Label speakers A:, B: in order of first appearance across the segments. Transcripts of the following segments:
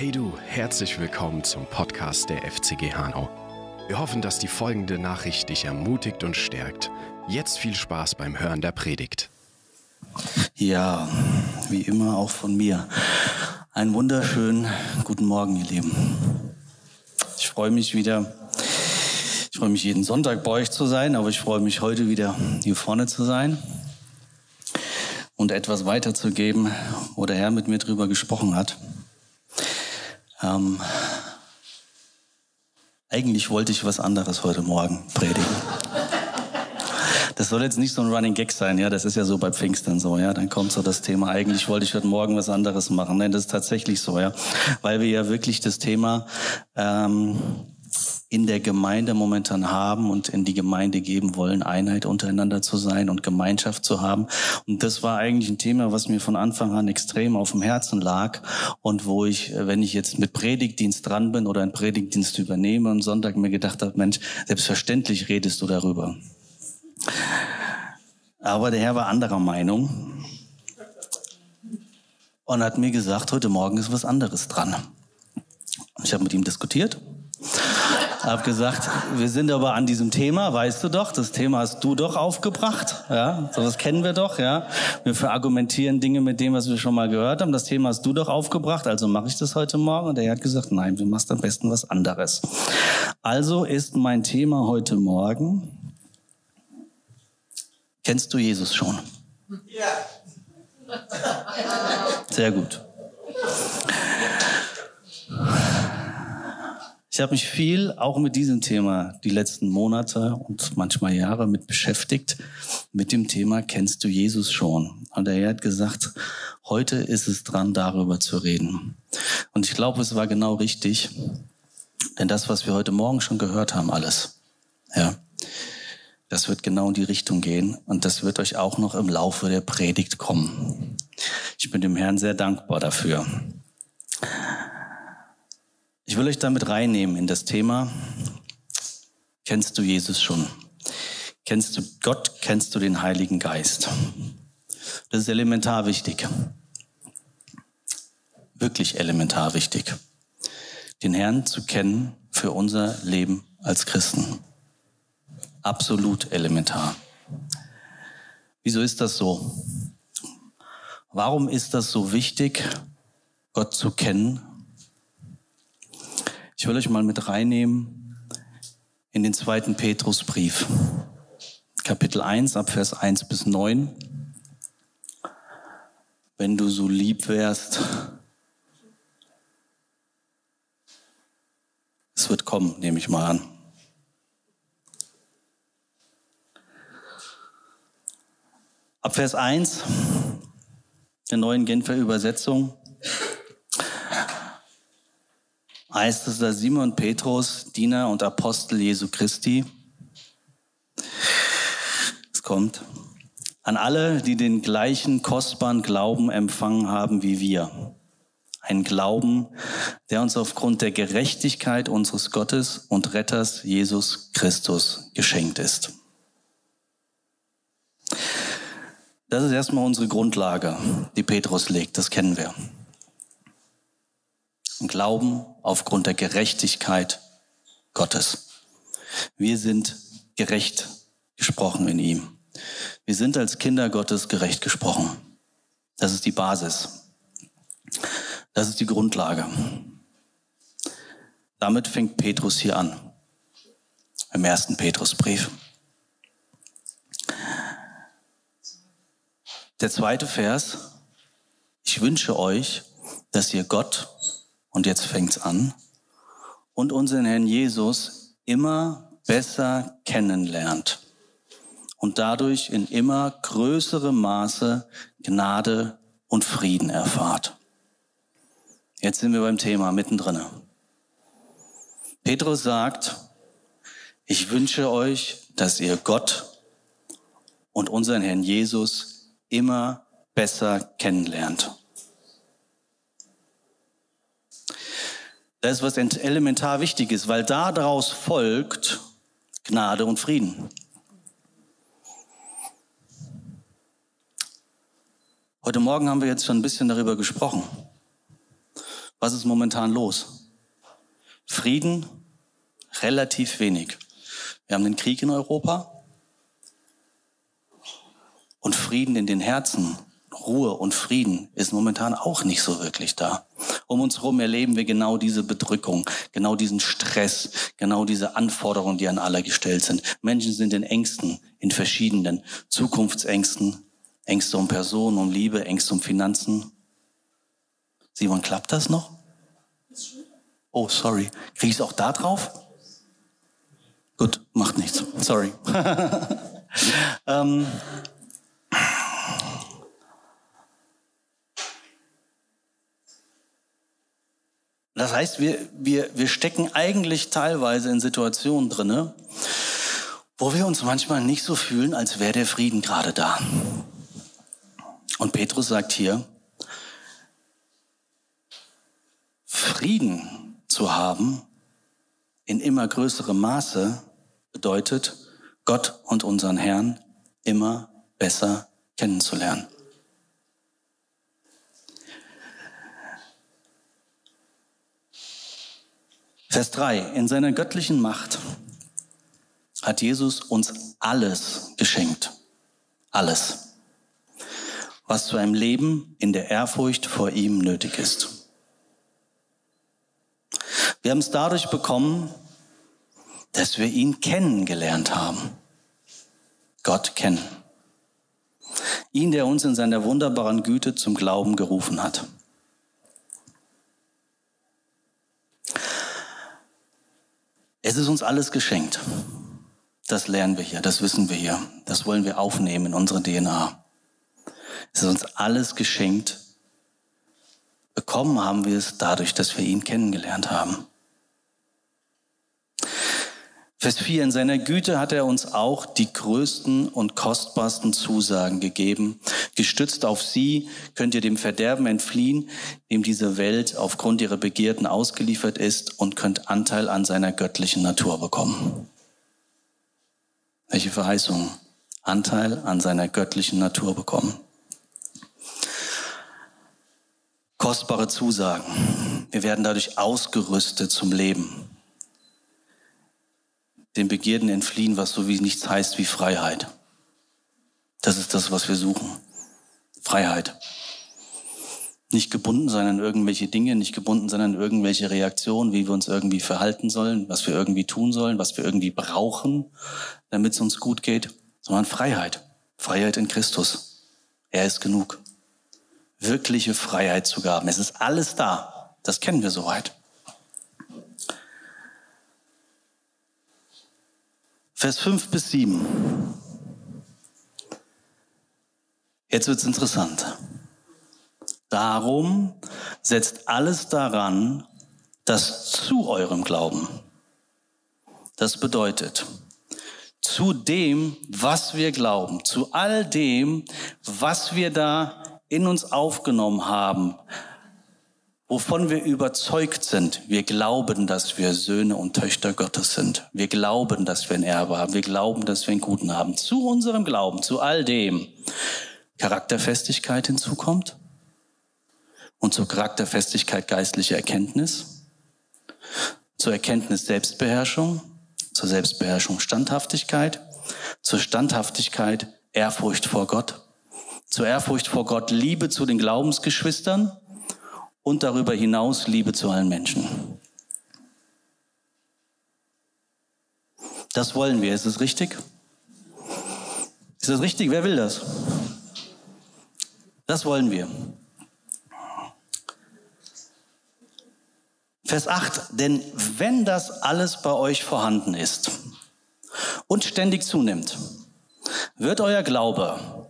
A: Hey du, herzlich willkommen zum Podcast der FCG Hanau. Wir hoffen, dass die folgende Nachricht dich ermutigt und stärkt. Jetzt viel Spaß beim Hören der Predigt.
B: Ja, wie immer auch von mir. Einen wunderschönen guten Morgen, ihr Lieben. Ich freue mich wieder, ich freue mich jeden Sonntag bei euch zu sein, aber ich freue mich heute wieder hier vorne zu sein und etwas weiterzugeben, wo der Herr mit mir drüber gesprochen hat. Ähm, eigentlich wollte ich was anderes heute Morgen predigen. Das soll jetzt nicht so ein Running Gag sein, ja, das ist ja so bei Pfingsten so, ja, dann kommt so das Thema, eigentlich wollte ich heute Morgen was anderes machen. Nein, das ist tatsächlich so, ja, weil wir ja wirklich das Thema ähm, in der Gemeinde momentan haben und in die Gemeinde geben wollen, Einheit untereinander zu sein und Gemeinschaft zu haben. Und das war eigentlich ein Thema, was mir von Anfang an extrem auf dem Herzen lag und wo ich, wenn ich jetzt mit Predigtdienst dran bin oder einen Predigtdienst übernehme und Sonntag mir gedacht habe, Mensch, selbstverständlich redest du darüber. Aber der Herr war anderer Meinung und hat mir gesagt, heute Morgen ist was anderes dran. Ich habe mit ihm diskutiert habe gesagt, wir sind aber an diesem Thema, weißt du doch, das Thema hast du doch aufgebracht, ja, sowas kennen wir doch, ja. Wir verargumentieren Dinge mit dem, was wir schon mal gehört haben. Das Thema hast du doch aufgebracht, also mache ich das heute Morgen. Und er hat gesagt, nein, du machst am besten was anderes. Also ist mein Thema heute Morgen, kennst du Jesus schon? Ja. Sehr gut. Ich habe mich viel auch mit diesem Thema die letzten Monate und manchmal Jahre mit beschäftigt, mit dem Thema Kennst du Jesus schon? Und er hat gesagt, heute ist es dran, darüber zu reden. Und ich glaube, es war genau richtig, denn das, was wir heute Morgen schon gehört haben, alles, ja, das wird genau in die Richtung gehen und das wird euch auch noch im Laufe der Predigt kommen. Ich bin dem Herrn sehr dankbar dafür. Ich will euch damit reinnehmen in das Thema, kennst du Jesus schon? Kennst du Gott? Kennst du den Heiligen Geist? Das ist elementar wichtig. Wirklich elementar wichtig. Den Herrn zu kennen für unser Leben als Christen. Absolut elementar. Wieso ist das so? Warum ist das so wichtig, Gott zu kennen ich will euch mal mit reinnehmen in den zweiten Petrusbrief, Kapitel 1, Abvers 1 bis 9. Wenn du so lieb wärst, es wird kommen, nehme ich mal an. Ab Vers 1 der neuen Genfer Übersetzung heißt es, dass Simon Petrus, Diener und Apostel Jesu Christi, es kommt, an alle, die den gleichen kostbaren Glauben empfangen haben wie wir. Ein Glauben, der uns aufgrund der Gerechtigkeit unseres Gottes und Retters Jesus Christus geschenkt ist. Das ist erstmal unsere Grundlage, die Petrus legt, das kennen wir. Glauben aufgrund der Gerechtigkeit Gottes. Wir sind gerecht gesprochen in ihm. Wir sind als Kinder Gottes gerecht gesprochen. Das ist die Basis. Das ist die Grundlage. Damit fängt Petrus hier an. Im ersten Petrusbrief. Der zweite Vers. Ich wünsche euch, dass ihr Gott und jetzt fängt's an, und unseren Herrn Jesus immer besser kennenlernt und dadurch in immer größerem Maße Gnade und Frieden erfahrt. Jetzt sind wir beim Thema mittendrin. Petrus sagt, ich wünsche euch, dass ihr Gott und unseren Herrn Jesus immer besser kennenlernt. Das ist was elementar wichtig ist, weil daraus folgt Gnade und Frieden. Heute Morgen haben wir jetzt schon ein bisschen darüber gesprochen. Was Was ist momentan los? Frieden, relativ wenig. Wir haben den Krieg in Europa und Frieden in den Herzen, Ruhe und Frieden ist momentan auch nicht so wirklich da. Um uns herum erleben wir genau diese Bedrückung, genau diesen Stress, genau diese Anforderungen, die an alle gestellt sind. Menschen sind in Ängsten, in verschiedenen Zukunftsängsten, Ängste um Personen, um Liebe, Ängste um Finanzen. Simon, klappt das noch? Oh, sorry. Kriege ich es auch da drauf? Gut, macht nichts. Sorry. ähm, das heißt, wir, wir, wir stecken eigentlich teilweise in Situationen drinne, wo wir uns manchmal nicht so fühlen, als wäre der Frieden gerade da. Und Petrus sagt hier, Frieden zu haben in immer größerem Maße bedeutet, Gott und unseren Herrn immer besser kennenzulernen. Vers 3. In seiner göttlichen Macht hat Jesus uns alles geschenkt. Alles. Was zu einem Leben in der Ehrfurcht vor ihm nötig ist. Wir haben es dadurch bekommen, dass wir ihn kennengelernt haben. Gott kennen. Ihn, der uns in seiner wunderbaren Güte zum Glauben gerufen hat. Es ist uns alles geschenkt. Das lernen wir hier, das wissen wir hier. Das wollen wir aufnehmen in unsere DNA. Es ist uns alles geschenkt. Bekommen haben wir es dadurch, dass wir ihn kennengelernt haben. Vers 4, in seiner Güte hat er uns auch die größten und kostbarsten Zusagen gegeben. Gestützt auf sie könnt ihr dem Verderben entfliehen, dem diese Welt aufgrund ihrer Begierden ausgeliefert ist und könnt Anteil an seiner göttlichen Natur bekommen. Welche Verheißung? Anteil an seiner göttlichen Natur bekommen. Kostbare Zusagen. Wir werden dadurch ausgerüstet zum Leben den Begierden entfliehen, was so wie nichts heißt wie Freiheit. Das ist das, was wir suchen. Freiheit. Nicht gebunden sein an irgendwelche Dinge, nicht gebunden sein an irgendwelche Reaktionen, wie wir uns irgendwie verhalten sollen, was wir irgendwie tun sollen, was wir irgendwie brauchen, damit es uns gut geht, sondern Freiheit. Freiheit in Christus. Er ist genug. Wirkliche Freiheit zu gaben. Es ist alles da. Das kennen wir soweit. Vers 5 bis 7. Jetzt wird's interessant. Darum setzt alles daran, dass zu eurem Glauben. Das bedeutet, zu dem, was wir glauben, zu all dem, was wir da in uns aufgenommen haben, wovon wir überzeugt sind. Wir glauben, dass wir Söhne und Töchter Gottes sind. Wir glauben, dass wir ein Erbe haben. Wir glauben, dass wir einen Guten haben. Zu unserem Glauben, zu all dem Charakterfestigkeit hinzukommt und zur Charakterfestigkeit geistliche Erkenntnis, zur Erkenntnis Selbstbeherrschung, zur Selbstbeherrschung Standhaftigkeit, zur Standhaftigkeit Ehrfurcht vor Gott, zur Ehrfurcht vor Gott Liebe zu den Glaubensgeschwistern und darüber hinaus Liebe zu allen Menschen. Das wollen wir. Ist es richtig? Ist das richtig? Wer will das? Das wollen wir. Vers 8, denn wenn das alles bei euch vorhanden ist und ständig zunimmt, wird euer Glaube,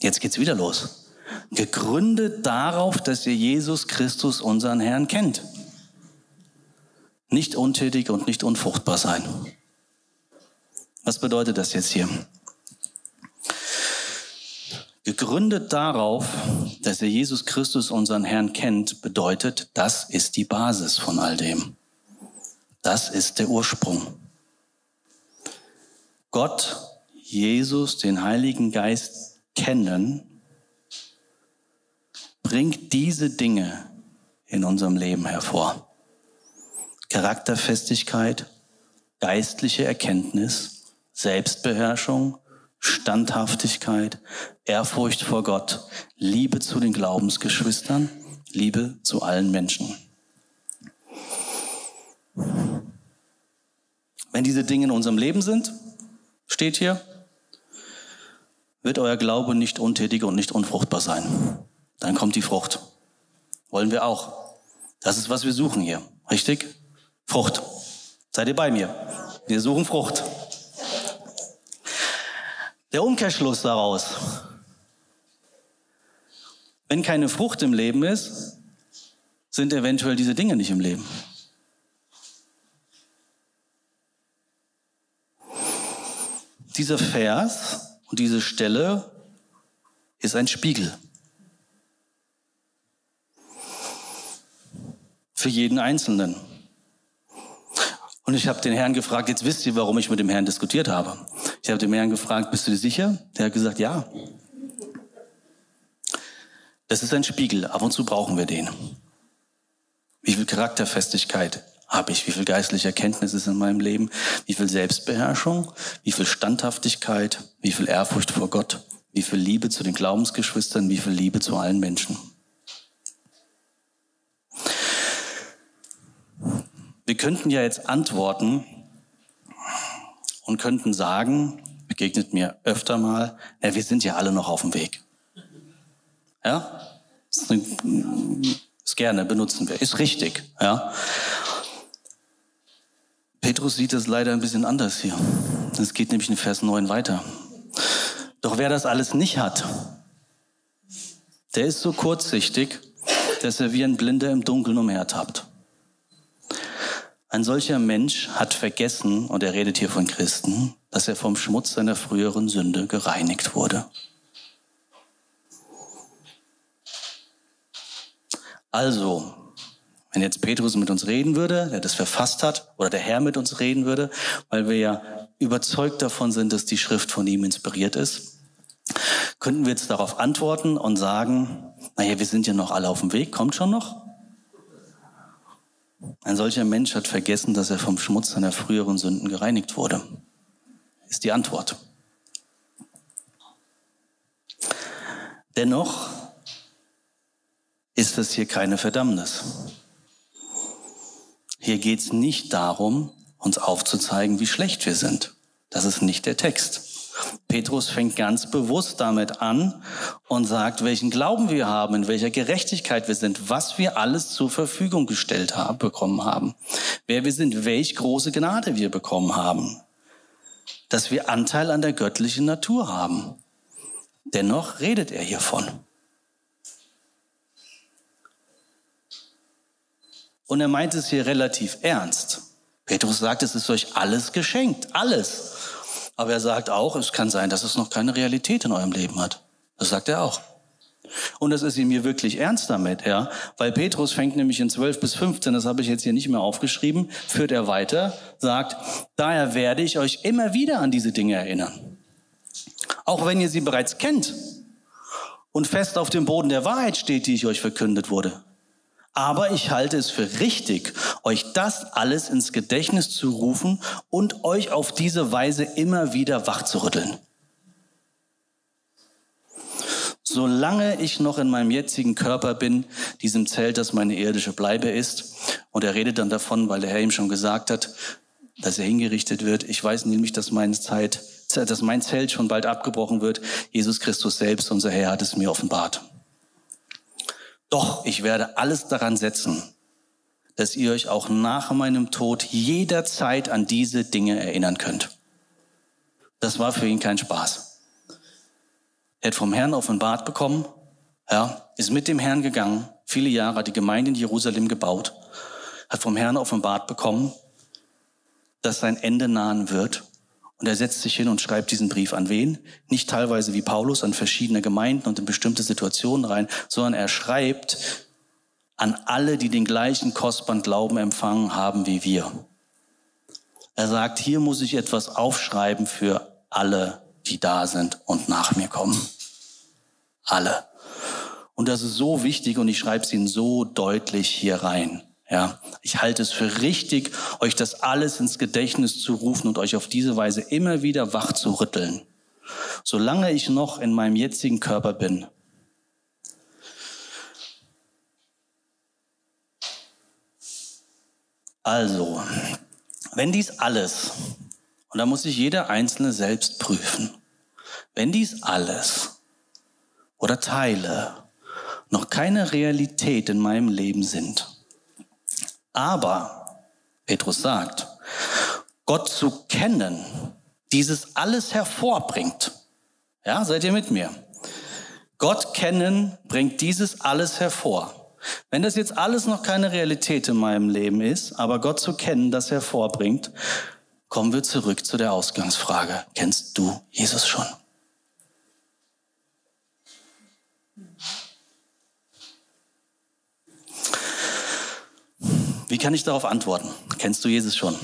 B: jetzt geht's wieder los, gegründet darauf, dass ihr Jesus Christus, unseren Herrn, kennt. Nicht untätig und nicht unfruchtbar sein. Was bedeutet das jetzt hier? Gegründet darauf, dass ihr Jesus Christus, unseren Herrn, kennt, bedeutet, das ist die Basis von all dem. Das ist der Ursprung. Gott, Jesus, den Heiligen Geist kennen bringt diese Dinge in unserem Leben hervor. Charakterfestigkeit, geistliche Erkenntnis, Selbstbeherrschung, Standhaftigkeit, Ehrfurcht vor Gott, Liebe zu den Glaubensgeschwistern, Liebe zu allen Menschen. Wenn diese Dinge in unserem Leben sind, steht hier, wird euer Glaube nicht untätig und nicht unfruchtbar sein. Dann kommt die Frucht. Wollen wir auch. Das ist, was wir suchen hier. Richtig? Frucht. Seid ihr bei mir? Wir suchen Frucht. Der Umkehrschluss daraus. Wenn keine Frucht im Leben ist, sind eventuell diese Dinge nicht im Leben. Dieser Vers und diese Stelle ist ein Spiegel. Für jeden Einzelnen. Und ich habe den Herrn gefragt, jetzt wisst ihr, warum ich mit dem Herrn diskutiert habe. Ich habe den Herrn gefragt, bist du dir sicher? Der hat gesagt, ja. Das ist ein Spiegel. Ab und zu brauchen wir den. Wie viel Charakterfestigkeit habe ich? Wie viel geistliche Erkenntnis ist in meinem Leben? Wie viel Selbstbeherrschung? Wie viel Standhaftigkeit? Wie viel Ehrfurcht vor Gott? Wie viel Liebe zu den Glaubensgeschwistern? Wie viel Liebe zu allen Menschen? Könnten ja jetzt antworten und könnten sagen, begegnet mir öfter mal, ja, wir sind ja alle noch auf dem Weg. Ja? Ist gerne, benutzen wir. Ist richtig. Ja? Petrus sieht es leider ein bisschen anders hier. Es geht nämlich in Vers 9 weiter. Doch wer das alles nicht hat, der ist so kurzsichtig, dass er wie ein Blinder im Dunkeln umhertappt. Ein solcher Mensch hat vergessen, und er redet hier von Christen, dass er vom Schmutz seiner früheren Sünde gereinigt wurde. Also, wenn jetzt Petrus mit uns reden würde, der das verfasst hat, oder der Herr mit uns reden würde, weil wir ja überzeugt davon sind, dass die Schrift von ihm inspiriert ist, könnten wir jetzt darauf antworten und sagen, naja, wir sind ja noch alle auf dem Weg, kommt schon noch? Ein solcher Mensch hat vergessen, dass er vom Schmutz seiner früheren Sünden gereinigt wurde. Ist die Antwort. Dennoch ist es hier keine Verdammnis. Hier geht es nicht darum, uns aufzuzeigen, wie schlecht wir sind. Das ist nicht der Text. Petrus fängt ganz bewusst damit an und sagt, welchen Glauben wir haben, in welcher Gerechtigkeit wir sind, was wir alles zur Verfügung gestellt haben, bekommen haben, wer wir sind, welch große Gnade wir bekommen haben, dass wir Anteil an der göttlichen Natur haben. Dennoch redet er hiervon. Und er meint es hier relativ ernst. Petrus sagt, es ist euch alles geschenkt, alles. Aber er sagt auch, es kann sein, dass es noch keine Realität in eurem Leben hat. Das sagt er auch. Und das ist ihm hier wirklich ernst damit, ja. Weil Petrus fängt nämlich in 12 bis 15, das habe ich jetzt hier nicht mehr aufgeschrieben, führt er weiter, sagt, daher werde ich euch immer wieder an diese Dinge erinnern. Auch wenn ihr sie bereits kennt und fest auf dem Boden der Wahrheit steht, die ich euch verkündet wurde. Aber ich halte es für richtig, euch das alles ins Gedächtnis zu rufen und euch auf diese Weise immer wieder wachzurütteln. Solange ich noch in meinem jetzigen Körper bin, diesem Zelt, das meine irdische Bleibe ist, und er redet dann davon, weil der Herr ihm schon gesagt hat, dass er hingerichtet wird. Ich weiß nämlich, dass meine Zeit, dass mein Zelt schon bald abgebrochen wird. Jesus Christus selbst, unser Herr, hat es mir offenbart. Doch ich werde alles daran setzen, dass ihr euch auch nach meinem Tod jederzeit an diese Dinge erinnern könnt. Das war für ihn kein Spaß. Er hat vom Herrn offenbart bekommen, ja, ist mit dem Herrn gegangen, viele Jahre hat die Gemeinde in Jerusalem gebaut, hat vom Herrn offenbart bekommen, dass sein Ende nahen wird und er setzt sich hin und schreibt diesen Brief an wen? Nicht teilweise wie Paulus an verschiedene Gemeinden und in bestimmte Situationen rein, sondern er schreibt an alle, die den gleichen kostbaren Glauben empfangen haben wie wir. Er sagt, hier muss ich etwas aufschreiben für alle, die da sind und nach mir kommen. Alle. Und das ist so wichtig und ich schreibe es Ihnen so deutlich hier rein. Ja, ich halte es für richtig, euch das alles ins Gedächtnis zu rufen und euch auf diese Weise immer wieder wach zu rütteln. Solange ich noch in meinem jetzigen Körper bin, Also, wenn dies alles, und da muss sich jeder Einzelne selbst prüfen, wenn dies alles oder Teile noch keine Realität in meinem Leben sind, aber, Petrus sagt, Gott zu kennen, dieses alles hervorbringt. Ja, seid ihr mit mir? Gott kennen bringt dieses alles hervor. Wenn das jetzt alles noch keine Realität in meinem Leben ist, aber Gott zu kennen das hervorbringt, kommen wir zurück zu der Ausgangsfrage. Kennst du Jesus schon? Wie kann ich darauf antworten? Kennst du Jesus schon?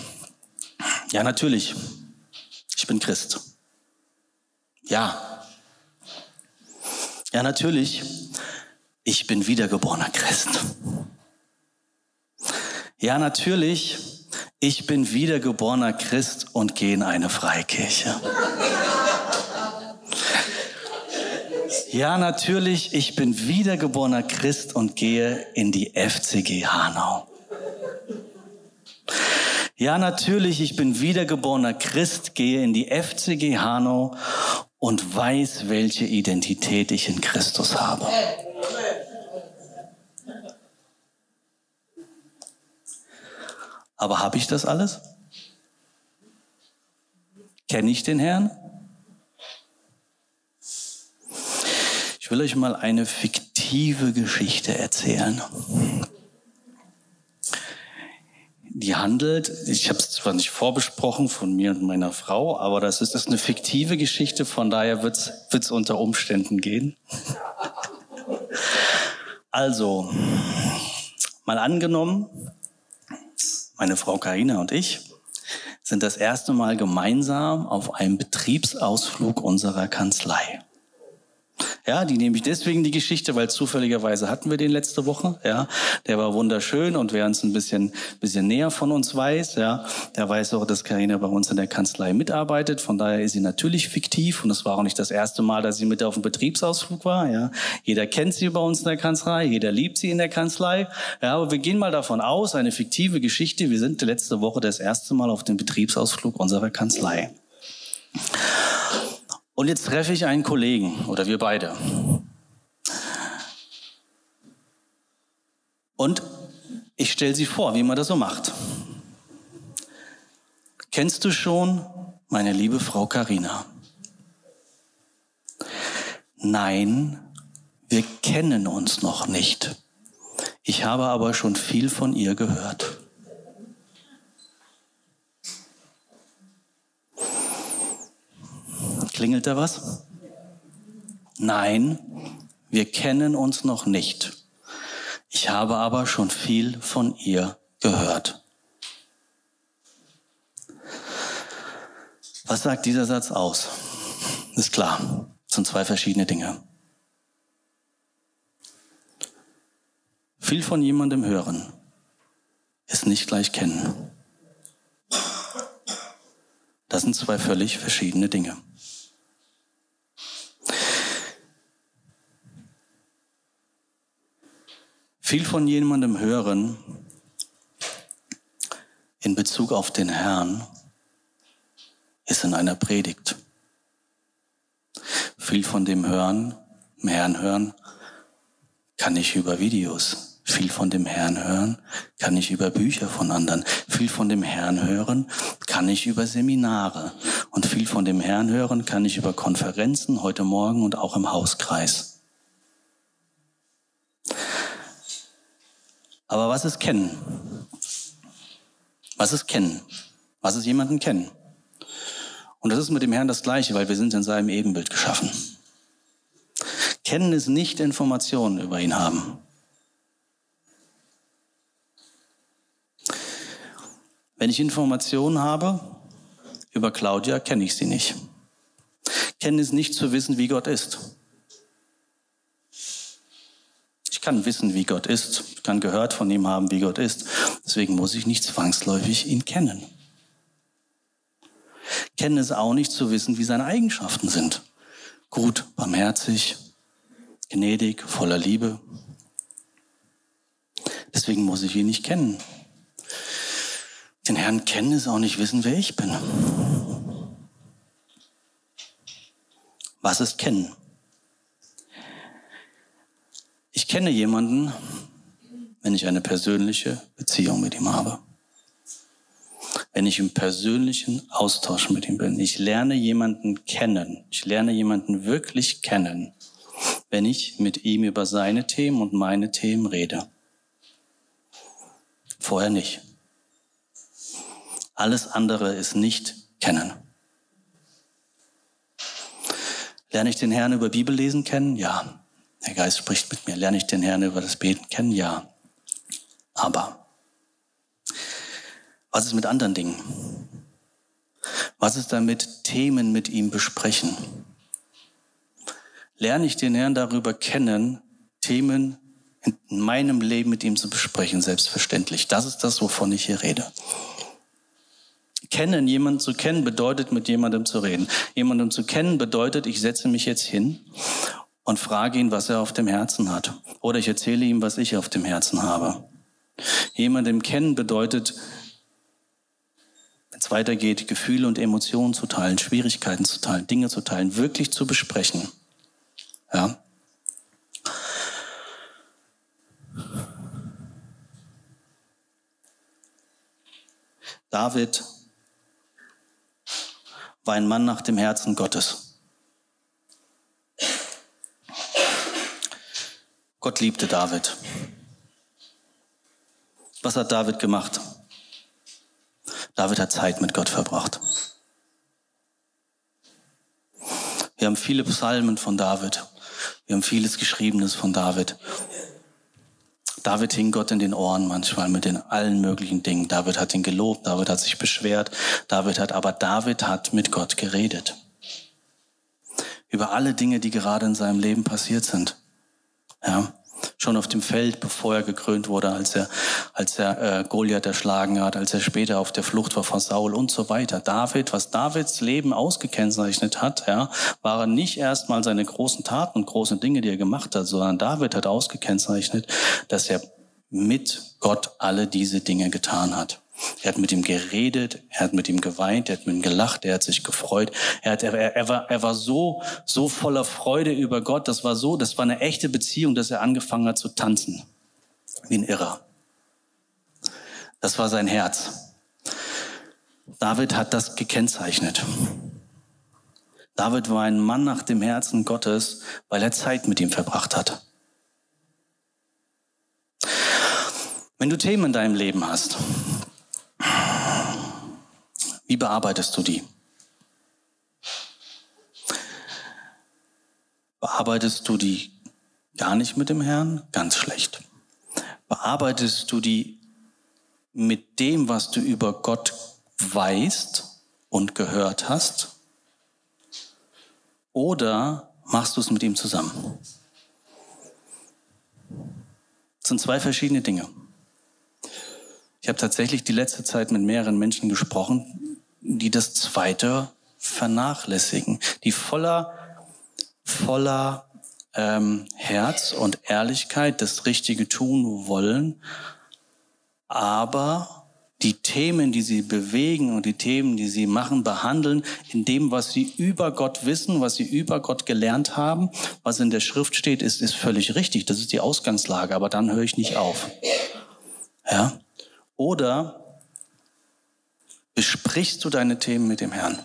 B: Ja, natürlich. Ich bin Christ. Ja. Ja, natürlich ich bin wiedergeborener Christ. Ja, natürlich, ich bin wiedergeborener Christ und gehe in eine Freikirche. Ja, natürlich, ich bin wiedergeborener Christ und gehe in die FCG Hanau. Ja, natürlich, ich bin wiedergeborener Christ, gehe in die FCG Hanau und weiß, welche Identität ich in Christus habe. Aber habe ich das alles? Kenne ich den Herrn? Ich will euch mal eine fiktive Geschichte erzählen. Die handelt, ich habe es zwar nicht vorbesprochen von mir und meiner Frau, aber das ist, das ist eine fiktive Geschichte, von daher wird es unter Umständen gehen. Also, mal angenommen, meine Frau Karina und ich sind das erste Mal gemeinsam auf einem Betriebsausflug unserer Kanzlei. Ja, die nehme ich deswegen die Geschichte, weil zufälligerweise hatten wir den letzte Woche. Ja, der war wunderschön und wer uns ein bisschen, bisschen näher von uns weiß, ja, der weiß auch, dass Karina bei uns in der Kanzlei mitarbeitet. Von daher ist sie natürlich fiktiv und es war auch nicht das erste Mal, dass sie mit auf dem Betriebsausflug war. Ja, jeder kennt sie bei uns in der Kanzlei, jeder liebt sie in der Kanzlei. Ja, aber wir gehen mal davon aus, eine fiktive Geschichte. Wir sind letzte Woche das erste Mal auf dem Betriebsausflug unserer Kanzlei. Und jetzt treffe ich einen Kollegen oder wir beide. Und ich stelle sie vor, wie man das so macht. Kennst du schon meine liebe Frau Karina? Nein, wir kennen uns noch nicht. Ich habe aber schon viel von ihr gehört. Klingelt da was? Nein, wir kennen uns noch nicht. Ich habe aber schon viel von ihr gehört. Was sagt dieser Satz aus? Ist klar, das sind zwei verschiedene Dinge. Viel von jemandem hören ist nicht gleich kennen. Das sind zwei völlig verschiedene Dinge. Viel von jemandem hören in Bezug auf den Herrn ist in einer Predigt. Viel von dem Hören, dem Herrn hören, kann ich über Videos. Viel von dem Herrn hören kann ich über Bücher von anderen. Viel von dem Herrn hören kann ich über Seminare. Und viel von dem Herrn hören kann ich über Konferenzen heute Morgen und auch im Hauskreis. Aber was ist kennen? Was ist kennen? Was ist jemanden kennen? Und das ist mit dem Herrn das Gleiche, weil wir sind in seinem Ebenbild geschaffen. Kennen ist nicht Informationen über ihn haben. Wenn ich Informationen habe über Claudia, kenne ich sie nicht. Kennen ist nicht zu wissen, wie Gott ist. Kann wissen, wie Gott ist, kann gehört von ihm haben, wie Gott ist. Deswegen muss ich nicht zwangsläufig ihn kennen. Kennen es auch nicht zu wissen, wie seine Eigenschaften sind. Gut, barmherzig, gnädig, voller Liebe. Deswegen muss ich ihn nicht kennen. Den Herrn kennen ist auch nicht wissen, wer ich bin. Was ist kennen? Ich kenne jemanden, wenn ich eine persönliche Beziehung mit ihm habe. Wenn ich im persönlichen Austausch mit ihm bin. Ich lerne jemanden kennen. Ich lerne jemanden wirklich kennen, wenn ich mit ihm über seine Themen und meine Themen rede. Vorher nicht. Alles andere ist nicht kennen. Lerne ich den Herrn über Bibellesen kennen? Ja. Der Geist spricht mit mir. Lerne ich den Herrn über das Beten kennen? Ja. Aber was ist mit anderen Dingen? Was ist damit Themen mit ihm besprechen? Lerne ich den Herrn darüber kennen, Themen in meinem Leben mit ihm zu besprechen, selbstverständlich. Das ist das, wovon ich hier rede. Kennen, jemanden zu kennen, bedeutet mit jemandem zu reden. Jemandem zu kennen bedeutet, ich setze mich jetzt hin und frage ihn, was er auf dem Herzen hat. Oder ich erzähle ihm, was ich auf dem Herzen habe. Jemandem kennen bedeutet, wenn es weitergeht, Gefühle und Emotionen zu teilen, Schwierigkeiten zu teilen, Dinge zu teilen, wirklich zu besprechen. Ja. David war ein Mann nach dem Herzen Gottes. Gott liebte David. Was hat David gemacht? David hat Zeit mit Gott verbracht. Wir haben viele Psalmen von David. Wir haben vieles Geschriebenes von David. David hing Gott in den Ohren manchmal mit den allen möglichen Dingen. David hat ihn gelobt, David hat sich beschwert, David hat, aber David hat mit Gott geredet. Über alle Dinge, die gerade in seinem Leben passiert sind. Ja schon auf dem Feld, bevor er gekrönt wurde, als er, als er äh, Goliath erschlagen hat, als er später auf der Flucht war vor Saul und so weiter. David, was Davids Leben ausgekennzeichnet hat, ja, waren nicht erstmal seine großen Taten und großen Dinge, die er gemacht hat, sondern David hat ausgekennzeichnet, dass er mit Gott alle diese Dinge getan hat. Er hat mit ihm geredet, er hat mit ihm geweint, er hat mit ihm gelacht, er hat sich gefreut. Er, hat, er, er, war, er war so, so voller Freude über Gott. Das war so, das war eine echte Beziehung, dass er angefangen hat zu tanzen. Wie ein Irrer. Das war sein Herz. David hat das gekennzeichnet. David war ein Mann nach dem Herzen Gottes, weil er Zeit mit ihm verbracht hat. Wenn du Themen in deinem Leben hast, wie bearbeitest du die? Bearbeitest du die gar nicht mit dem Herrn? Ganz schlecht. Bearbeitest du die mit dem, was du über Gott weißt und gehört hast? Oder machst du es mit ihm zusammen? Das sind zwei verschiedene Dinge. Ich habe tatsächlich die letzte Zeit mit mehreren Menschen gesprochen, die das Zweite vernachlässigen, die voller, voller ähm, Herz und Ehrlichkeit das Richtige tun wollen, aber die Themen, die sie bewegen und die Themen, die sie machen, behandeln in dem, was sie über Gott wissen, was sie über Gott gelernt haben, was in der Schrift steht, ist, ist völlig richtig. Das ist die Ausgangslage, aber dann höre ich nicht auf. Ja? Oder Besprichst du deine Themen mit dem Herrn?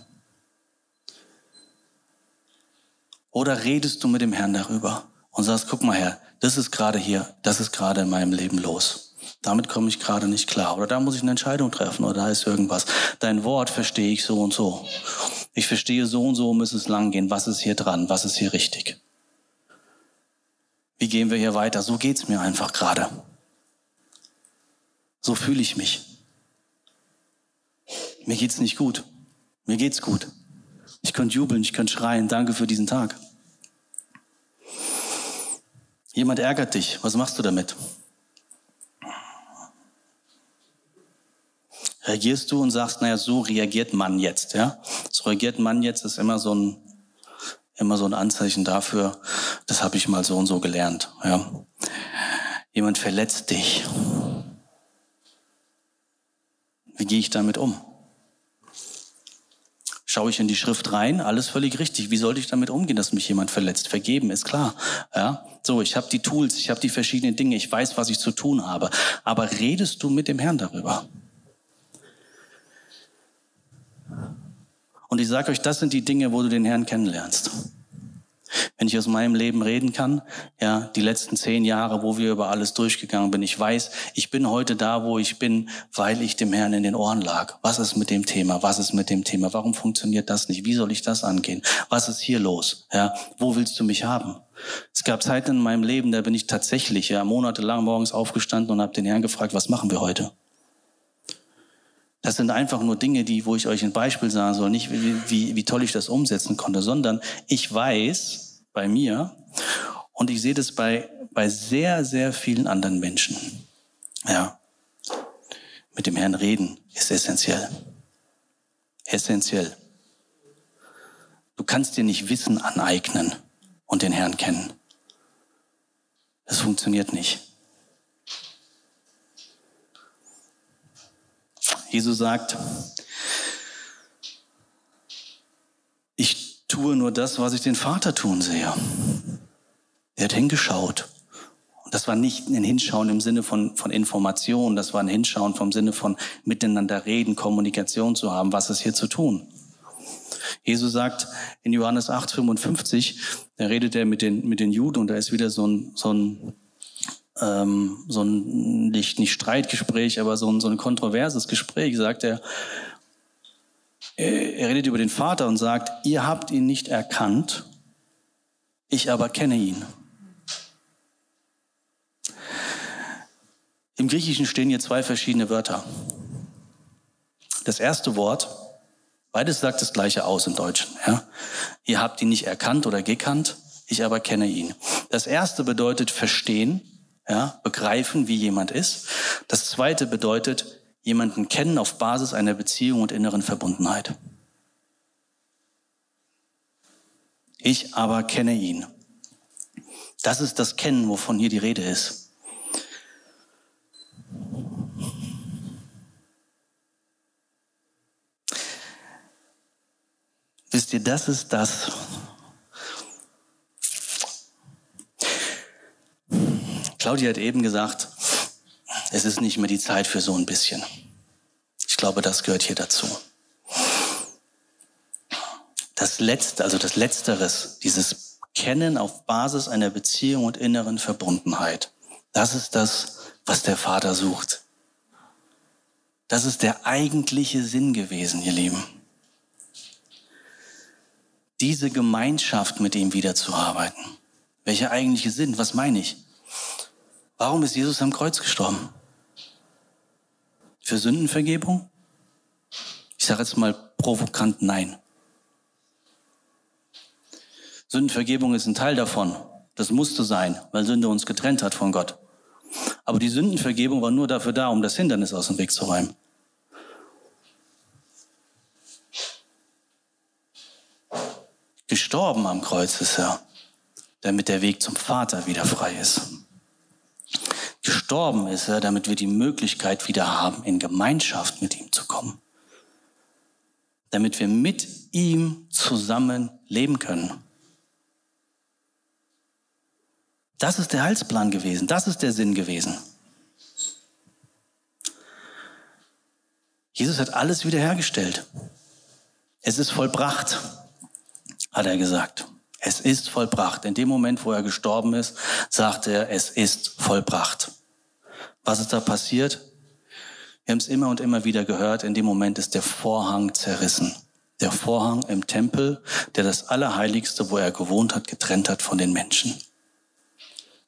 B: Oder redest du mit dem Herrn darüber und sagst, guck mal her, das ist gerade hier, das ist gerade in meinem Leben los. Damit komme ich gerade nicht klar. Oder da muss ich eine Entscheidung treffen oder da ist irgendwas. Dein Wort verstehe ich so und so. Ich verstehe so und so muss es lang gehen. Was ist hier dran? Was ist hier richtig? Wie gehen wir hier weiter? So geht's mir einfach gerade. So fühle ich mich. Mir geht's nicht gut. Mir geht's gut. Ich könnte jubeln, ich könnte schreien. Danke für diesen Tag. Jemand ärgert dich, was machst du damit? Reagierst du und sagst, naja, so reagiert man jetzt, ja? So reagiert man jetzt ist immer so ein, immer so ein Anzeichen dafür, das habe ich mal so und so gelernt, ja? Jemand verletzt dich. Wie gehe ich damit um? Schaue ich in die Schrift rein, alles völlig richtig. Wie sollte ich damit umgehen, dass mich jemand verletzt? Vergeben ist klar. Ja, so ich habe die Tools, ich habe die verschiedenen Dinge, ich weiß, was ich zu tun habe. Aber redest du mit dem Herrn darüber? Und ich sage euch, das sind die Dinge, wo du den Herrn kennenlernst. Wenn ich aus meinem Leben reden kann, ja, die letzten zehn Jahre, wo wir über alles durchgegangen bin, ich weiß, ich bin heute da, wo ich bin, weil ich dem Herrn in den Ohren lag. Was ist mit dem Thema? Was ist mit dem Thema? Warum funktioniert das nicht? Wie soll ich das angehen? Was ist hier los? Ja, wo willst du mich haben? Es gab Zeiten in meinem Leben, da bin ich tatsächlich ja monatelang morgens aufgestanden und habe den Herrn gefragt, was machen wir heute? Das sind einfach nur Dinge, die, wo ich euch ein Beispiel sagen soll, nicht wie, wie, wie toll ich das umsetzen konnte, sondern ich weiß bei mir und ich sehe das bei, bei sehr, sehr vielen anderen Menschen. Ja. Mit dem Herrn reden ist essentiell. Essentiell. Du kannst dir nicht Wissen aneignen und den Herrn kennen. Das funktioniert nicht. Jesus sagt, ich tue nur das, was ich den Vater tun sehe. Er hat hingeschaut. Und das war nicht ein Hinschauen im Sinne von, von Information, das war ein Hinschauen vom Sinne von miteinander reden, Kommunikation zu haben, was ist hier zu tun. Jesus sagt in Johannes 8, 55, da redet er mit den, mit den Juden und da ist wieder so ein, so ein ähm, so ein nicht, nicht Streitgespräch, aber so ein, so ein kontroverses Gespräch, sagt er, er redet über den Vater und sagt, ihr habt ihn nicht erkannt, ich aber kenne ihn. Im Griechischen stehen hier zwei verschiedene Wörter. Das erste Wort, beides sagt das gleiche aus im Deutschen. Ja? Ihr habt ihn nicht erkannt oder gekannt, ich aber kenne ihn. Das erste bedeutet verstehen, ja, begreifen, wie jemand ist. Das zweite bedeutet, jemanden kennen auf Basis einer Beziehung und inneren Verbundenheit. Ich aber kenne ihn. Das ist das Kennen, wovon hier die Rede ist. Wisst ihr, das ist das, Claudia hat eben gesagt, es ist nicht mehr die Zeit für so ein bisschen. Ich glaube, das gehört hier dazu. Das Letzte, also das Letzteres, dieses Kennen auf Basis einer Beziehung und inneren Verbundenheit, das ist das, was der Vater sucht. Das ist der eigentliche Sinn gewesen, ihr Lieben. Diese Gemeinschaft mit ihm wiederzuarbeiten. Welcher eigentliche Sinn? Was meine ich? Warum ist Jesus am Kreuz gestorben? Für Sündenvergebung? Ich sage jetzt mal provokant nein. Sündenvergebung ist ein Teil davon. Das musste sein, weil Sünde uns getrennt hat von Gott. Aber die Sündenvergebung war nur dafür da, um das Hindernis aus dem Weg zu räumen. Gestorben am Kreuz ist er, damit der Weg zum Vater wieder frei ist. Gestorben ist er, damit wir die Möglichkeit wieder haben, in Gemeinschaft mit ihm zu kommen. Damit wir mit ihm zusammen leben können. Das ist der Heilsplan gewesen. Das ist der Sinn gewesen. Jesus hat alles wiederhergestellt. Es ist vollbracht, hat er gesagt. Es ist vollbracht. In dem Moment, wo er gestorben ist, sagte er, es ist vollbracht. Was ist da passiert? Wir haben es immer und immer wieder gehört. In dem Moment ist der Vorhang zerrissen. Der Vorhang im Tempel, der das Allerheiligste, wo er gewohnt hat, getrennt hat von den Menschen.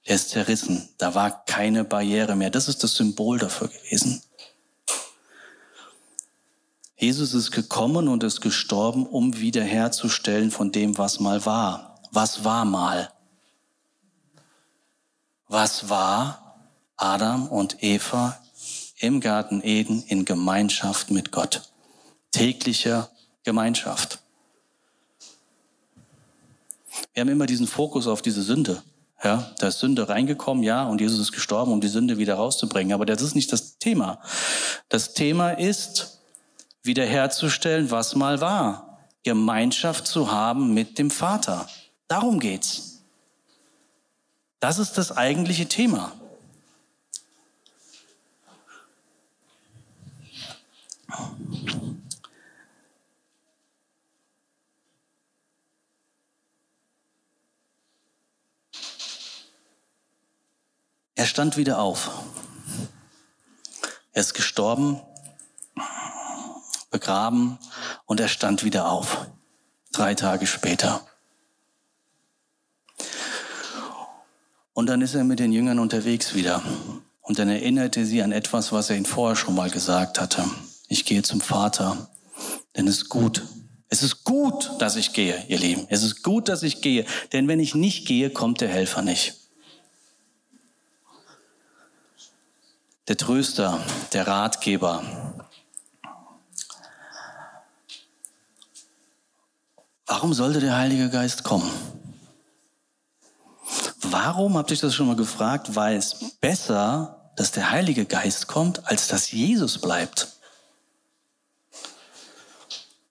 B: Der ist zerrissen. Da war keine Barriere mehr. Das ist das Symbol dafür gewesen. Jesus ist gekommen und ist gestorben, um wiederherzustellen von dem, was mal war. Was war mal? was war Adam und Eva im Garten Eden in Gemeinschaft mit Gott. Täglicher Gemeinschaft. Wir haben immer diesen Fokus auf diese Sünde. Ja, da ist Sünde reingekommen, ja, und Jesus ist gestorben, um die Sünde wieder rauszubringen. Aber das ist nicht das Thema. Das Thema ist, wiederherzustellen, was mal war. Gemeinschaft zu haben mit dem Vater. Darum geht's. Das ist das eigentliche Thema. Er stand wieder auf. Er ist gestorben, begraben und er stand wieder auf. Drei Tage später. Und dann ist er mit den Jüngern unterwegs wieder. Und dann erinnerte sie an etwas, was er ihnen vorher schon mal gesagt hatte. Ich gehe zum Vater, denn es ist gut. Es ist gut, dass ich gehe, ihr Lieben. Es ist gut, dass ich gehe. Denn wenn ich nicht gehe, kommt der Helfer nicht. der Tröster, der Ratgeber. Warum sollte der Heilige Geist kommen? Warum, habt ihr das schon mal gefragt, es besser, dass der Heilige Geist kommt, als dass Jesus bleibt?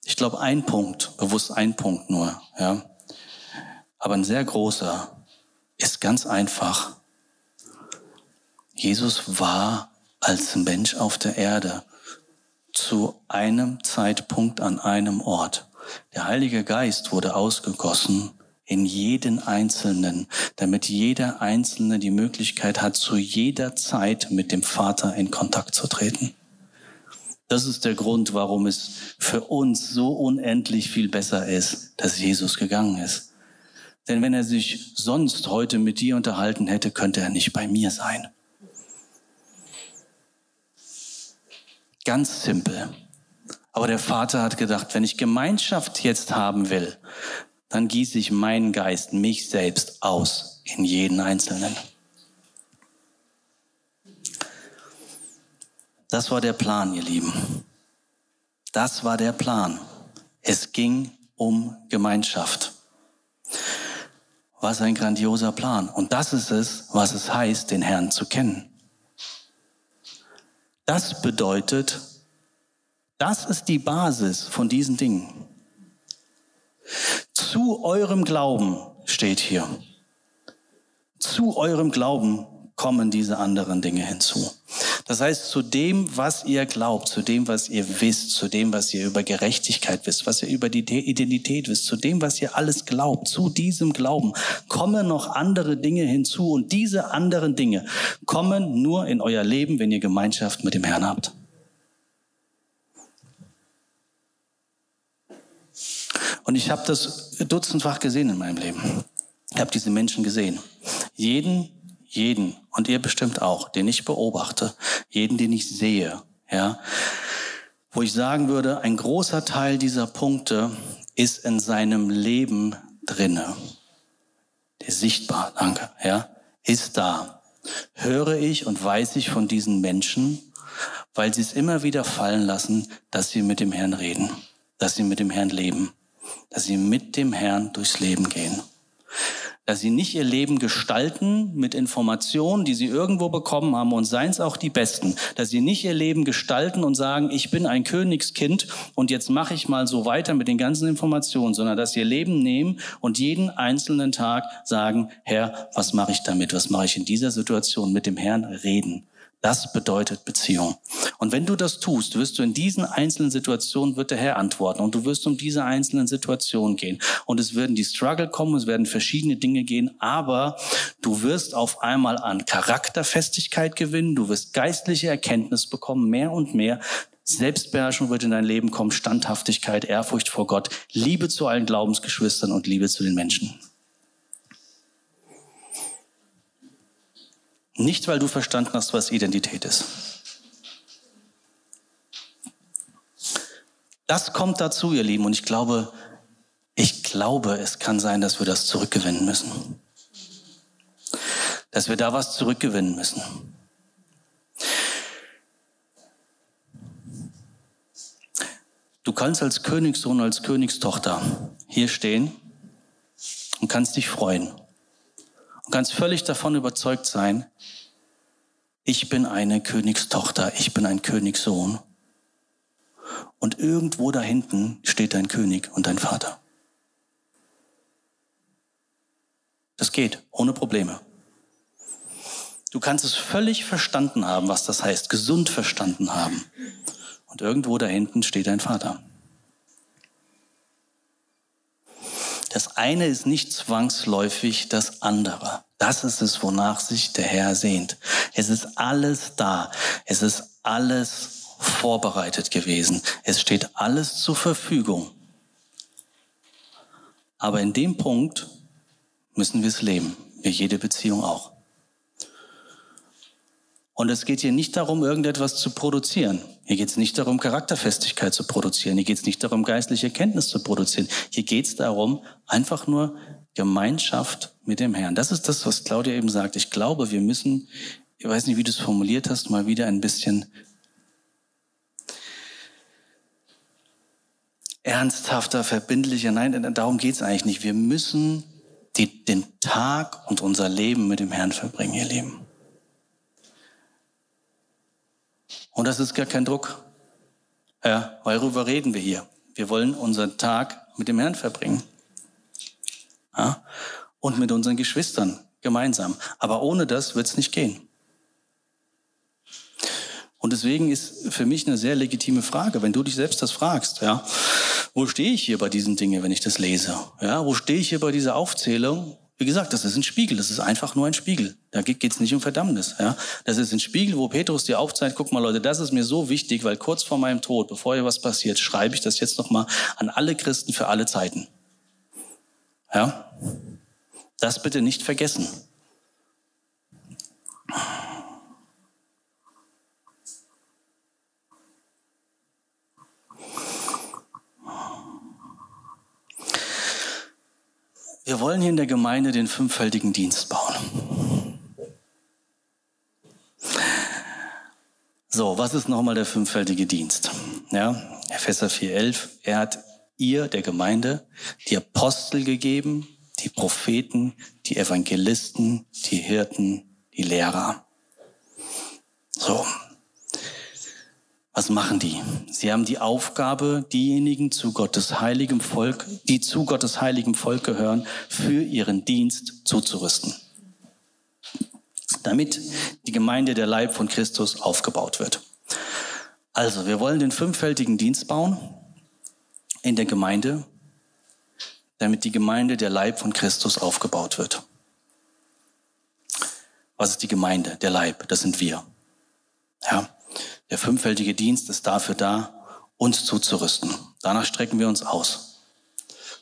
B: Ich glaube, ein Punkt, bewusst ein Punkt nur, ja. Aber ein sehr großer ist ganz einfach. Jesus war als Mensch auf der Erde zu einem Zeitpunkt an einem Ort. Der Heilige Geist wurde ausgegossen in jeden Einzelnen, damit jeder Einzelne die Möglichkeit hat, zu jeder Zeit mit dem Vater in Kontakt zu treten. Das ist der Grund, warum es für uns so unendlich viel besser ist, dass Jesus gegangen ist. Denn wenn er sich sonst heute mit dir unterhalten hätte, könnte er nicht bei mir sein. Ganz simpel. Aber der Vater hat gedacht, wenn ich Gemeinschaft jetzt haben will, dann gieße ich meinen Geist, mich selbst aus in jeden Einzelnen. Das war der Plan, ihr Lieben. Das war der Plan. Es ging um Gemeinschaft. Was ein grandioser Plan. Und das ist es, was es heißt, den Herrn zu kennen. Das bedeutet, das ist die Basis von diesen Dingen. Zu eurem Glauben steht hier. Zu eurem Glauben kommen diese anderen Dinge hinzu. Das heißt, zu dem, was ihr glaubt, zu dem, was ihr wisst, zu dem, was ihr über Gerechtigkeit wisst, was ihr über die Identität wisst, zu dem, was ihr alles glaubt, zu diesem Glauben kommen noch andere Dinge hinzu. Und diese anderen Dinge kommen nur in euer Leben, wenn ihr Gemeinschaft mit dem Herrn habt. Und ich habe das dutzendfach gesehen in meinem Leben. Ich habe diese Menschen gesehen. Jeden jeden, und ihr bestimmt auch, den ich beobachte, jeden, den ich sehe, ja, wo ich sagen würde, ein großer Teil dieser Punkte ist in seinem Leben drinne. Der sichtbar, danke, ja, ist da. Höre ich und weiß ich von diesen Menschen, weil sie es immer wieder fallen lassen, dass sie mit dem Herrn reden, dass sie mit dem Herrn leben, dass sie mit dem Herrn durchs Leben gehen dass sie nicht ihr Leben gestalten mit Informationen, die sie irgendwo bekommen haben und seien es auch die besten, dass sie nicht ihr Leben gestalten und sagen, ich bin ein Königskind und jetzt mache ich mal so weiter mit den ganzen Informationen, sondern dass sie ihr Leben nehmen und jeden einzelnen Tag sagen, Herr, was mache ich damit? Was mache ich in dieser Situation mit dem Herrn reden? Das bedeutet Beziehung. Und wenn du das tust, wirst du in diesen einzelnen Situationen, wird der Herr antworten und du wirst um diese einzelnen Situationen gehen. Und es werden die Struggle kommen, es werden verschiedene Dinge gehen, aber du wirst auf einmal an Charakterfestigkeit gewinnen, du wirst geistliche Erkenntnis bekommen, mehr und mehr. Selbstbeherrschung wird in dein Leben kommen, Standhaftigkeit, Ehrfurcht vor Gott, Liebe zu allen Glaubensgeschwistern und Liebe zu den Menschen. Nicht, weil du verstanden hast, was Identität ist. Das kommt dazu, ihr Lieben, und ich glaube, ich glaube, es kann sein, dass wir das zurückgewinnen müssen. dass wir da was zurückgewinnen müssen. Du kannst als Königssohn, als Königstochter hier stehen und kannst dich freuen und kannst völlig davon überzeugt sein, ich bin eine Königstochter, ich bin ein Königssohn. Und irgendwo da hinten steht dein König und dein Vater. Das geht, ohne Probleme. Du kannst es völlig verstanden haben, was das heißt, gesund verstanden haben. Und irgendwo da hinten steht dein Vater. Das eine ist nicht zwangsläufig das andere. Das ist es, wonach sich der Herr sehnt. Es ist alles da. Es ist alles vorbereitet gewesen. Es steht alles zur Verfügung. Aber in dem Punkt müssen wir es leben, wie jede Beziehung auch. Und es geht hier nicht darum, irgendetwas zu produzieren. Hier geht es nicht darum, Charakterfestigkeit zu produzieren. Hier geht es nicht darum, geistliche Kenntnis zu produzieren. Hier geht es darum, einfach nur Gemeinschaft mit dem Herrn. Das ist das, was Claudia eben sagt. Ich glaube, wir müssen, ich weiß nicht, wie du es formuliert hast, mal wieder ein bisschen ernsthafter, verbindlicher. Nein, darum geht es eigentlich nicht. Wir müssen die, den Tag und unser Leben mit dem Herrn verbringen, ihr Lieben. Und das ist gar kein Druck. Ja, worüber reden wir hier? Wir wollen unseren Tag mit dem Herrn verbringen. Ja? Und mit unseren Geschwistern gemeinsam. Aber ohne das wird es nicht gehen. Und deswegen ist für mich eine sehr legitime Frage, wenn du dich selbst das fragst, ja, wo stehe ich hier bei diesen Dingen, wenn ich das lese? Ja, wo stehe ich hier bei dieser Aufzählung? Wie gesagt, das ist ein Spiegel, das ist einfach nur ein Spiegel. Da geht es nicht um Verdammnis. Ja? Das ist ein Spiegel, wo Petrus dir aufzeigt, guck mal Leute, das ist mir so wichtig, weil kurz vor meinem Tod, bevor hier was passiert, schreibe ich das jetzt nochmal an alle Christen für alle Zeiten. Ja? Das bitte nicht vergessen. Wir wollen hier in der Gemeinde den fünffältigen Dienst bauen. So, was ist nochmal der fünffältige Dienst? Ja, Epheser 4,11. Er hat ihr, der Gemeinde, die Apostel gegeben, die Propheten, die Evangelisten, die Hirten, die Lehrer. So, was machen die? Sie haben die Aufgabe, diejenigen zu Gottes heiligem Volk, die zu Gottes heiligem Volk gehören, für ihren Dienst zuzurüsten. Damit die Gemeinde der Leib von Christus aufgebaut wird. Also, wir wollen den fünffältigen Dienst bauen in der Gemeinde, damit die Gemeinde der Leib von Christus aufgebaut wird. Was ist die Gemeinde? Der Leib, das sind wir. Ja. Der fünffältige Dienst ist dafür da, uns zuzurüsten. Danach strecken wir uns aus.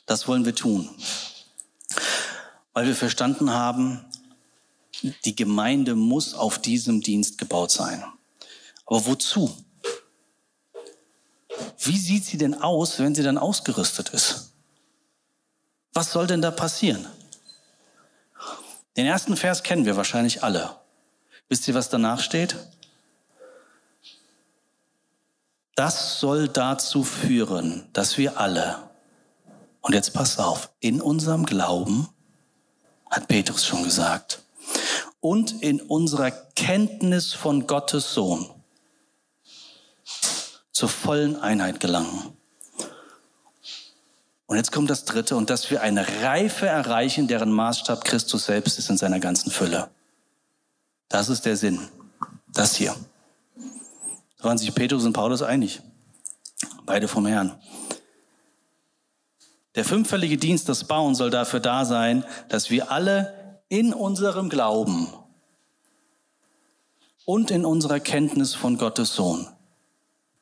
B: Das wollen wir tun, weil wir verstanden haben, die Gemeinde muss auf diesem Dienst gebaut sein. Aber wozu? Wie sieht sie denn aus, wenn sie dann ausgerüstet ist? Was soll denn da passieren? Den ersten Vers kennen wir wahrscheinlich alle. Wisst ihr, was danach steht? Das soll dazu führen, dass wir alle, und jetzt pass auf, in unserem Glauben, hat Petrus schon gesagt, und in unserer Kenntnis von Gottes Sohn zur vollen Einheit gelangen. Und jetzt kommt das Dritte, und dass wir eine Reife erreichen, deren Maßstab Christus selbst ist in seiner ganzen Fülle. Das ist der Sinn. Das hier. Da waren sich Petrus und Paulus einig. Beide vom Herrn. Der fünffällige Dienst, das Bauen, soll dafür da sein, dass wir alle in unserem Glauben und in unserer Kenntnis von Gottes Sohn,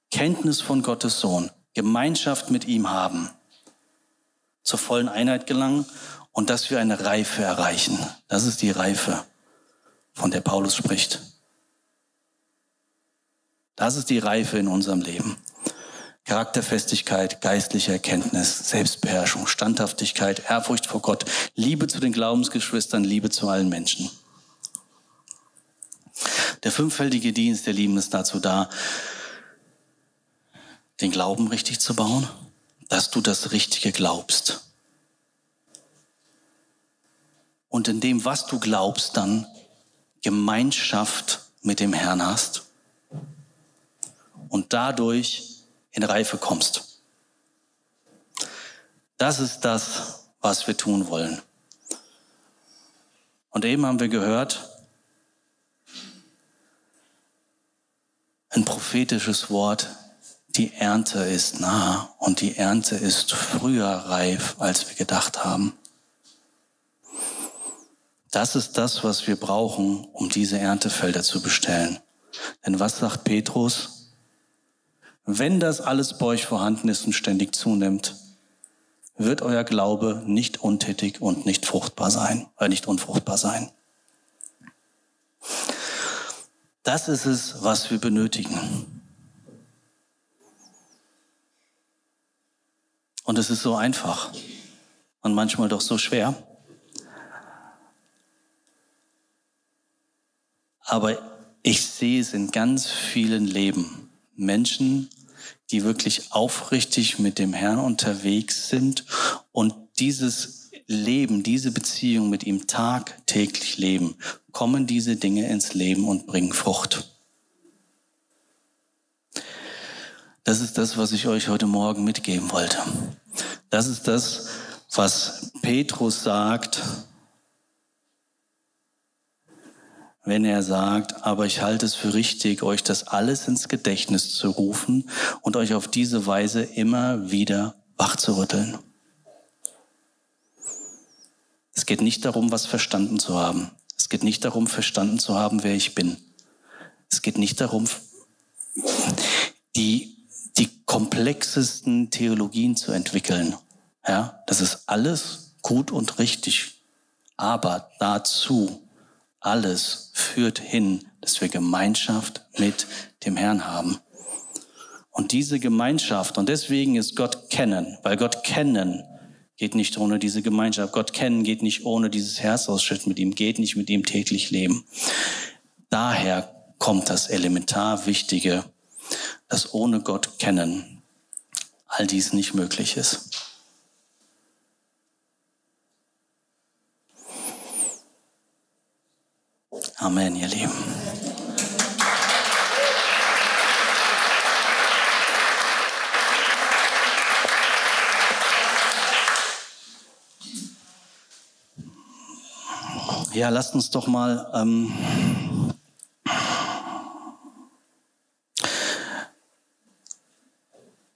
B: Kenntnis von Gottes Sohn, Gemeinschaft mit ihm haben, zur vollen Einheit gelangen und dass wir eine Reife erreichen. Das ist die Reife, von der Paulus spricht. Das ist die Reife in unserem Leben. Charakterfestigkeit, geistliche Erkenntnis, Selbstbeherrschung, Standhaftigkeit, Ehrfurcht vor Gott, Liebe zu den Glaubensgeschwistern, Liebe zu allen Menschen. Der fünffältige Dienst, der Lieben, ist dazu da, den Glauben richtig zu bauen, dass du das Richtige glaubst. Und in dem, was du glaubst, dann Gemeinschaft mit dem Herrn hast und dadurch in Reife kommst. Das ist das, was wir tun wollen. Und eben haben wir gehört, ein prophetisches Wort, die Ernte ist nah und die Ernte ist früher reif, als wir gedacht haben. Das ist das, was wir brauchen, um diese Erntefelder zu bestellen. Denn was sagt Petrus? Wenn das alles bei euch vorhanden ist und ständig zunimmt, wird euer Glaube nicht untätig und nicht fruchtbar sein, äh, nicht unfruchtbar sein. Das ist es, was wir benötigen. Und es ist so einfach und manchmal doch so schwer. Aber ich sehe es in ganz vielen Leben. Menschen, die wirklich aufrichtig mit dem Herrn unterwegs sind und dieses Leben, diese Beziehung mit ihm tagtäglich leben, kommen diese Dinge ins Leben und bringen Frucht. Das ist das, was ich euch heute Morgen mitgeben wollte. Das ist das, was Petrus sagt, wenn er sagt, aber ich halte es für richtig, euch das alles ins Gedächtnis zu rufen und euch auf diese Weise immer wieder wach zu rütteln. Es geht nicht darum, was verstanden zu haben. Es geht nicht darum, verstanden zu haben, wer ich bin. Es geht nicht darum, die, die komplexesten Theologien zu entwickeln. Ja, das ist alles gut und richtig. Aber dazu alles führt hin, dass wir Gemeinschaft mit dem Herrn haben. Und diese Gemeinschaft, und deswegen ist Gott kennen, weil Gott kennen geht nicht ohne diese Gemeinschaft. Gott kennen geht nicht ohne dieses Herzausschütten mit ihm, geht nicht mit ihm täglich leben. Daher kommt das elementar Wichtige, dass ohne Gott kennen all dies nicht möglich ist. Amen, ihr Lieben. Ja, lasst uns doch mal ähm,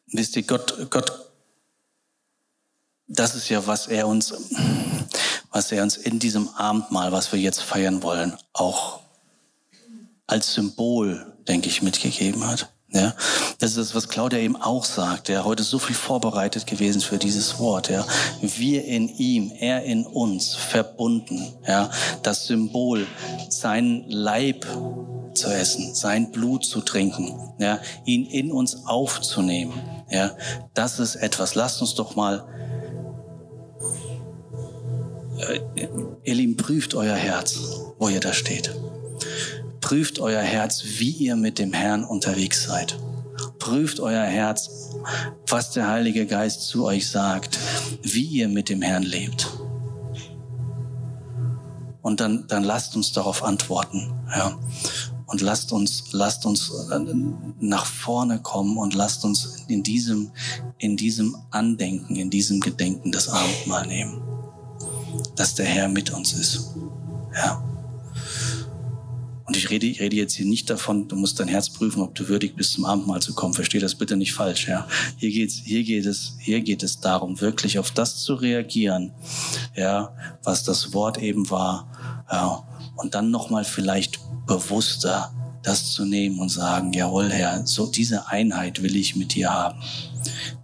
B: wisst ihr, Gott, Gott, das ist ja, was er uns was er uns in diesem Abendmahl, was wir jetzt feiern wollen, auch als Symbol, denke ich, mitgegeben hat. Ja, das ist das, was Claudia eben auch sagt. Ja, heute so viel vorbereitet gewesen für dieses Wort. Ja, wir in ihm, er in uns, verbunden. Ja, das Symbol, sein Leib zu essen, sein Blut zu trinken. Ja, ihn in uns aufzunehmen. Ja, das ist etwas. Lasst uns doch mal ihr Lieben, prüft euer Herz, wo ihr da steht. Prüft euer Herz, wie ihr mit dem Herrn unterwegs seid. Prüft euer Herz, was der Heilige Geist zu euch sagt, wie ihr mit dem Herrn lebt. Und dann, dann lasst uns darauf antworten. Ja. Und lasst uns, lasst uns äh, nach vorne kommen und lasst uns in diesem, in diesem Andenken, in diesem Gedenken das Abendmahl nehmen dass der Herr mit uns ist. Ja. Und ich rede, ich rede jetzt hier nicht davon, du musst dein Herz prüfen, ob du würdig bist, zum Abendmahl zu kommen. Versteh das bitte nicht falsch, ja. Hier geht's, hier geht es, hier geht es darum, wirklich auf das zu reagieren, ja, was das Wort eben war, ja. Und dann nochmal vielleicht bewusster das zu nehmen und sagen, jawohl, Herr, so diese Einheit will ich mit dir haben.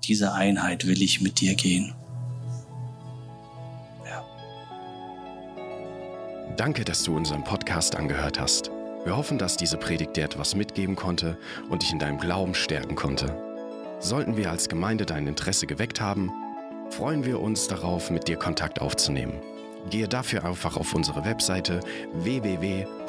B: Diese Einheit will ich mit dir gehen.
A: Danke, dass du unseren Podcast angehört hast. Wir hoffen, dass diese Predigt dir etwas mitgeben konnte und dich in deinem Glauben stärken konnte. Sollten wir als Gemeinde dein Interesse geweckt haben, freuen wir uns darauf, mit dir Kontakt aufzunehmen. Gehe dafür einfach auf unsere Webseite www.fcghu.de.